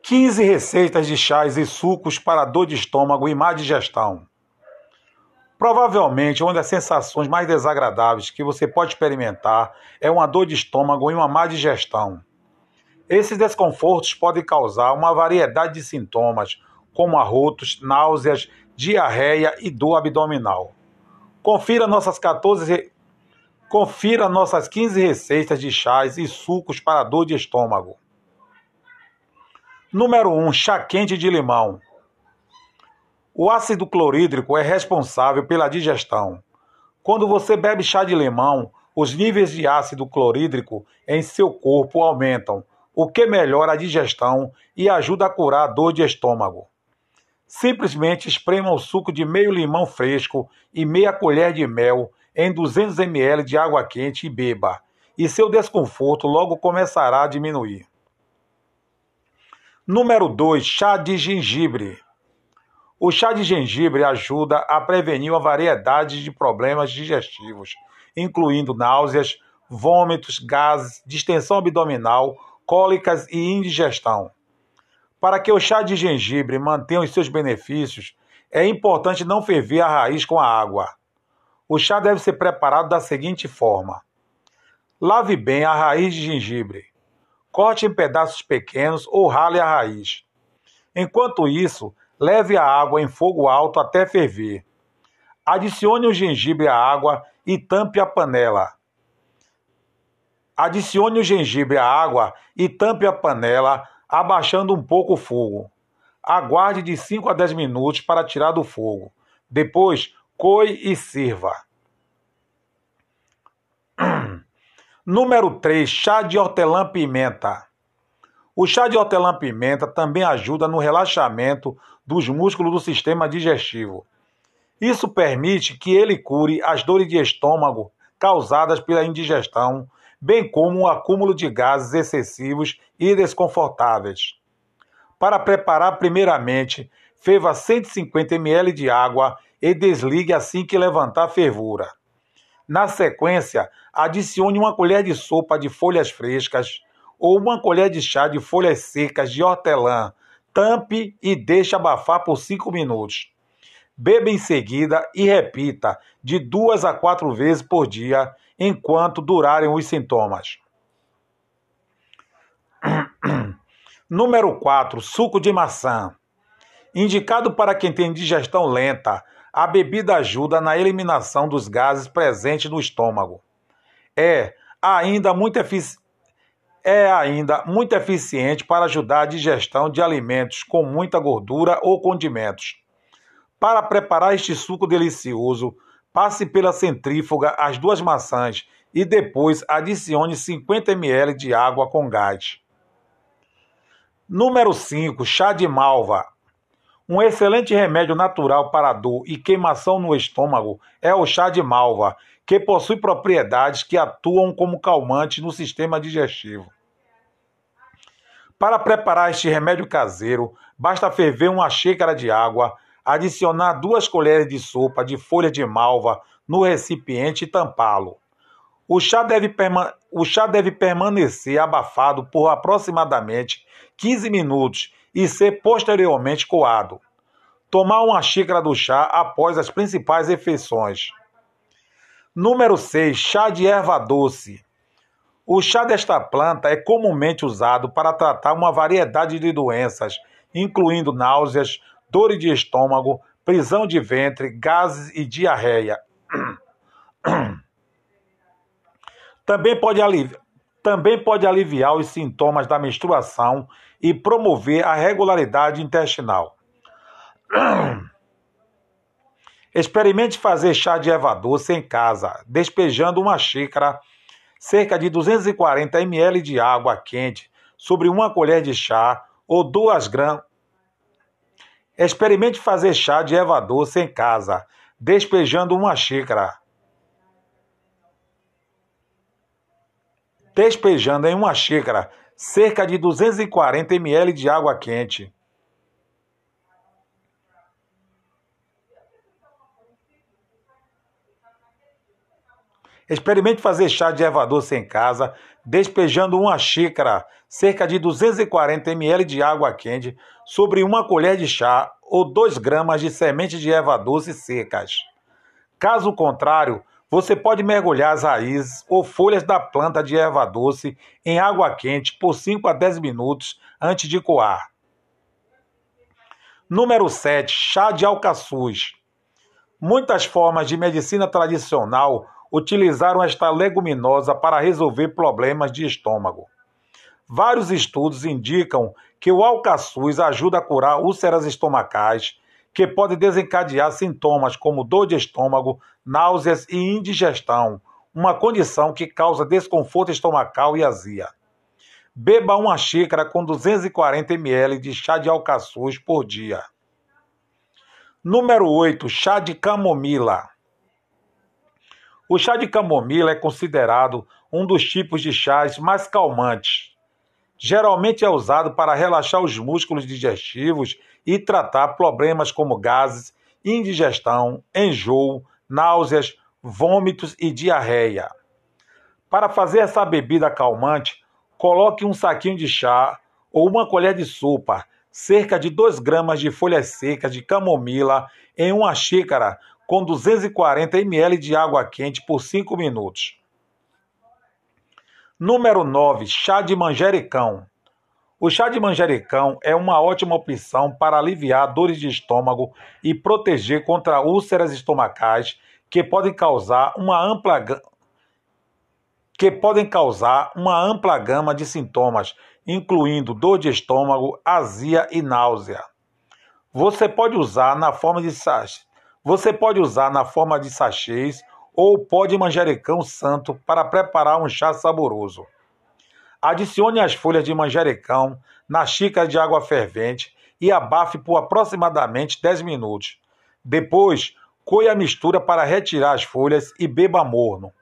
15 receitas de chás e sucos para dor de estômago e má digestão. Provavelmente, uma das sensações mais desagradáveis que você pode experimentar é uma dor de estômago e uma má digestão. Esses desconfortos podem causar uma variedade de sintomas, como arrotos, náuseas, diarreia e dor abdominal. Confira nossas 14 Confira nossas 15 receitas de chás e sucos para dor de estômago. Número 1, chá quente de limão. O ácido clorídrico é responsável pela digestão. Quando você bebe chá de limão, os níveis de ácido clorídrico em seu corpo aumentam, o que melhora a digestão e ajuda a curar a dor de estômago. Simplesmente esprema o suco de meio limão fresco e meia colher de mel em 200 ml de água quente e beba, e seu desconforto logo começará a diminuir. Número 2, chá de gengibre. O chá de gengibre ajuda a prevenir uma variedade de problemas digestivos, incluindo náuseas, vômitos, gases, distensão abdominal, cólicas e indigestão. Para que o chá de gengibre mantenha os seus benefícios, é importante não ferver a raiz com a água. O chá deve ser preparado da seguinte forma: lave bem a raiz de gengibre, corte em pedaços pequenos ou rale a raiz. Enquanto isso, Leve a água em fogo alto até ferver. Adicione o gengibre à água e tampe a panela. Adicione o gengibre à água e tampe a panela, abaixando um pouco o fogo. Aguarde de 5 a 10 minutos para tirar do fogo. Depois, coe e sirva. Número 3. Chá de hortelã-pimenta. O chá de hortelã-pimenta também ajuda no relaxamento dos músculos do sistema digestivo. Isso permite que ele cure as dores de estômago causadas pela indigestão, bem como o acúmulo de gases excessivos e desconfortáveis. Para preparar, primeiramente, ferva 150 ml de água e desligue assim que levantar fervura. Na sequência, adicione uma colher de sopa de folhas frescas, ou uma colher de chá de folhas secas de hortelã. Tampe e deixe abafar por 5 minutos. Beba em seguida e repita de duas a quatro vezes por dia enquanto durarem os sintomas. Número 4. Suco de maçã. Indicado para quem tem digestão lenta, a bebida ajuda na eliminação dos gases presentes no estômago. É ainda muito eficiente é ainda muito eficiente para ajudar a digestão de alimentos com muita gordura ou condimentos. Para preparar este suco delicioso, passe pela centrífuga as duas maçãs e depois adicione 50 ml de água com gás. Número 5. Chá de malva. Um excelente remédio natural para dor e queimação no estômago é o chá de malva, que possui propriedades que atuam como calmante no sistema digestivo. Para preparar este remédio caseiro, basta ferver uma xícara de água, adicionar duas colheres de sopa de folha de malva no recipiente e tampá-lo. O chá, deve o chá deve permanecer abafado por aproximadamente 15 minutos e ser posteriormente coado. Tomar uma xícara do chá após as principais refeições. Número 6. Chá de erva doce. O chá desta planta é comumente usado para tratar uma variedade de doenças, incluindo náuseas, dores de estômago, prisão de ventre, gases e diarreia. Também pode, aliviar, também pode aliviar os sintomas da menstruação e promover a regularidade intestinal. Experimente fazer chá de erva doce em casa, despejando uma xícara cerca de 240 ml de água quente sobre uma colher de chá ou duas gramas. Experimente fazer chá de erva doce em casa, despejando uma xícara. Despejando em uma xícara cerca de 240 ml de água quente. Experimente fazer chá de erva doce em casa, despejando uma xícara, cerca de 240 ml de água quente, sobre uma colher de chá ou 2 gramas de sementes de erva doce secas. Caso contrário, você pode mergulhar as raízes ou folhas da planta de erva doce em água quente por 5 a 10 minutos antes de coar. Número 7. Chá de alcaçuz. Muitas formas de medicina tradicional utilizaram esta leguminosa para resolver problemas de estômago. Vários estudos indicam que o alcaçuz ajuda a curar úlceras estomacais, que pode desencadear sintomas como dor de estômago, náuseas e indigestão, uma condição que causa desconforto estomacal e azia. Beba uma xícara com 240 ml de chá de alcaçuz por dia. Número 8. Chá de camomila. O chá de camomila é considerado um dos tipos de chás mais calmantes. Geralmente é usado para relaxar os músculos digestivos e tratar problemas como gases, indigestão, enjoo, náuseas, vômitos e diarreia. Para fazer essa bebida calmante, coloque um saquinho de chá ou uma colher de sopa, cerca de 2 gramas de folhas secas de camomila em uma xícara com 240 ml de água quente por 5 minutos. Número 9. Chá de manjericão. O chá de manjericão é uma ótima opção para aliviar dores de estômago e proteger contra úlceras estomacais que podem causar uma ampla que podem causar uma ampla gama de sintomas, incluindo dor de estômago, azia e náusea. Você pode usar na forma de você pode usar na forma de sachês ou pó de manjericão santo para preparar um chá saboroso. Adicione as folhas de manjericão na xícara de água fervente e abafe por aproximadamente 10 minutos. Depois, coe a mistura para retirar as folhas e beba morno.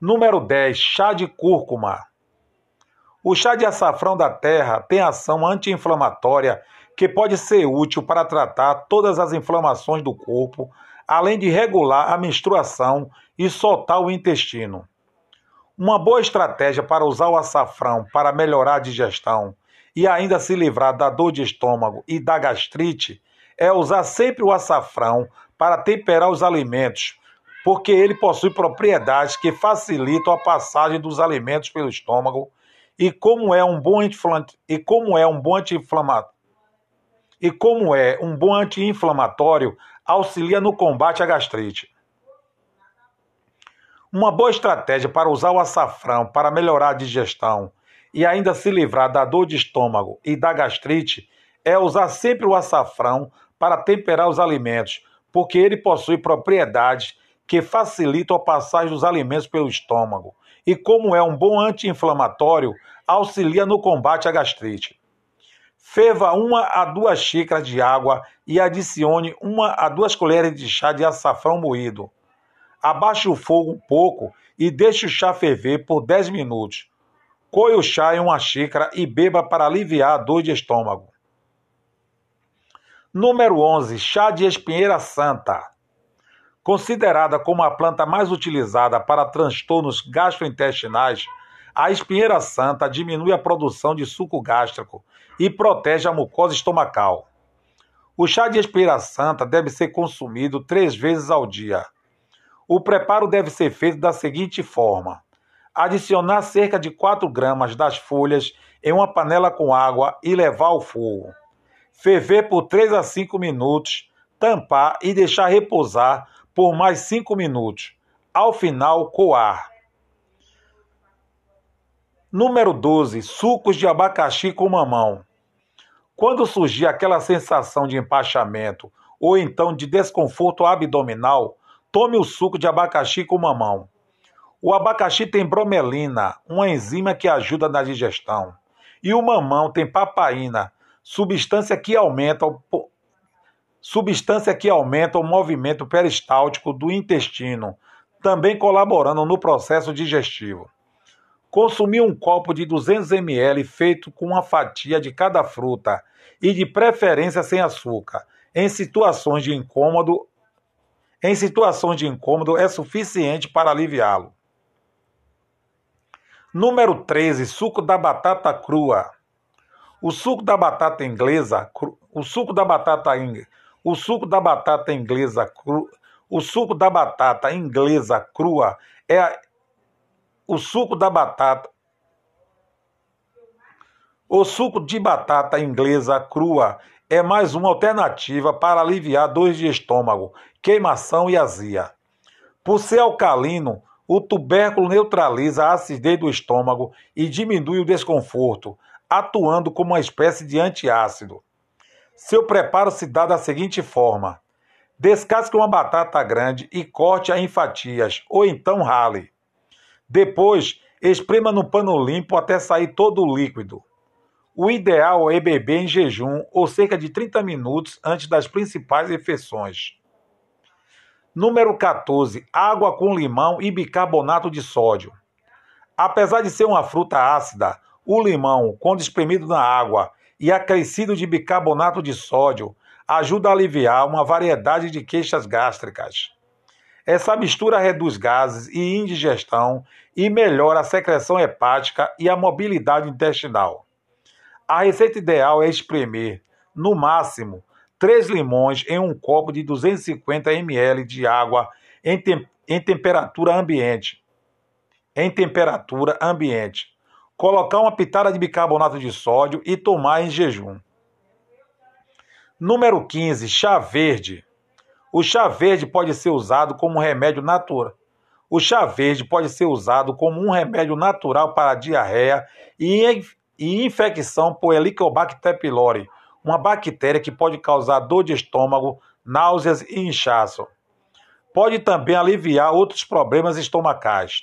Número 10. Chá de cúrcuma. O chá de açafrão da terra tem ação anti-inflamatória que pode ser útil para tratar todas as inflamações do corpo, além de regular a menstruação e soltar o intestino. Uma boa estratégia para usar o açafrão para melhorar a digestão e ainda se livrar da dor de estômago e da gastrite é usar sempre o açafrão para temperar os alimentos, porque ele possui propriedades que facilitam a passagem dos alimentos pelo estômago e como é um bom e como é um bom anti-inflamatório e como é um bom anti-inflamatório, auxilia no combate à gastrite. Uma boa estratégia para usar o açafrão para melhorar a digestão e ainda se livrar da dor de estômago e da gastrite é usar sempre o açafrão para temperar os alimentos, porque ele possui propriedades que facilitam a passagem dos alimentos pelo estômago e, como é um bom anti-inflamatório, auxilia no combate à gastrite. Ferva uma a duas xícaras de água e adicione uma a duas colheres de chá de açafrão moído. Abaixe o fogo um pouco e deixe o chá ferver por 10 minutos. Coe o chá em uma xícara e beba para aliviar a dor de estômago. Número 11. Chá de espinheira santa. Considerada como a planta mais utilizada para transtornos gastrointestinais, a espinheira santa diminui a produção de suco gástrico e protege a mucosa estomacal. O chá de espinheira santa deve ser consumido três vezes ao dia. O preparo deve ser feito da seguinte forma: adicionar cerca de 4 gramas das folhas em uma panela com água e levar ao fogo. Ferver por 3 a 5 minutos, tampar e deixar repousar por mais 5 minutos. Ao final, coar. Número 12. Sucos de abacaxi com mamão. Quando surgir aquela sensação de empachamento ou então de desconforto abdominal, Tome o suco de abacaxi com mamão. O abacaxi tem bromelina, uma enzima que ajuda na digestão. E o mamão tem papaina, substância que aumenta o, substância que aumenta o movimento peristáltico do intestino, também colaborando no processo digestivo. Consumir um copo de 200 ml feito com uma fatia de cada fruta e de preferência sem açúcar, em situações de incômodo em situações de incômodo é suficiente para aliviá-lo. Número 13, suco da batata crua. O suco da batata inglesa, o suco da batata o suco da batata inglesa cru, o suco da batata inglesa crua é o suco da batata o suco de batata inglesa crua é mais uma alternativa para aliviar dores de estômago, queimação e azia. Por ser alcalino, o tubérculo neutraliza a acidez do estômago e diminui o desconforto, atuando como uma espécie de antiácido. Seu preparo se dá da seguinte forma: descasque uma batata grande e corte-a em fatias, ou então rale. Depois, esprema no pano limpo até sair todo o líquido. O ideal é beber em jejum ou cerca de 30 minutos antes das principais refeições. Número 14. Água com limão e bicarbonato de sódio. Apesar de ser uma fruta ácida, o limão, quando espremido na água e acrescido de bicarbonato de sódio, ajuda a aliviar uma variedade de queixas gástricas. Essa mistura reduz gases e indigestão e melhora a secreção hepática e a mobilidade intestinal. A receita ideal é espremer, no máximo, 3 limões em um copo de 250 ml de água em, tem em temperatura ambiente. Em temperatura ambiente. Colocar uma pitada de bicarbonato de sódio e tomar em jejum. Número 15, chá verde. O chá verde pode ser usado como um remédio natural. O chá verde pode ser usado como um remédio natural para diarreia e e infecção por Helicobacter pylori, uma bactéria que pode causar dor de estômago, náuseas e inchaço. Pode também aliviar outros problemas estomacais.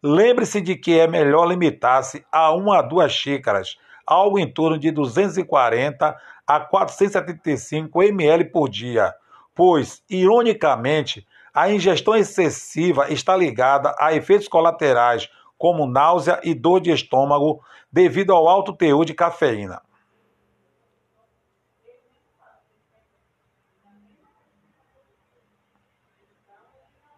Lembre-se de que é melhor limitar-se a uma a duas xícaras, algo em torno de 240 a 475 ml por dia, pois, ironicamente, a ingestão excessiva está ligada a efeitos colaterais como náusea e dor de estômago devido ao alto teor de cafeína.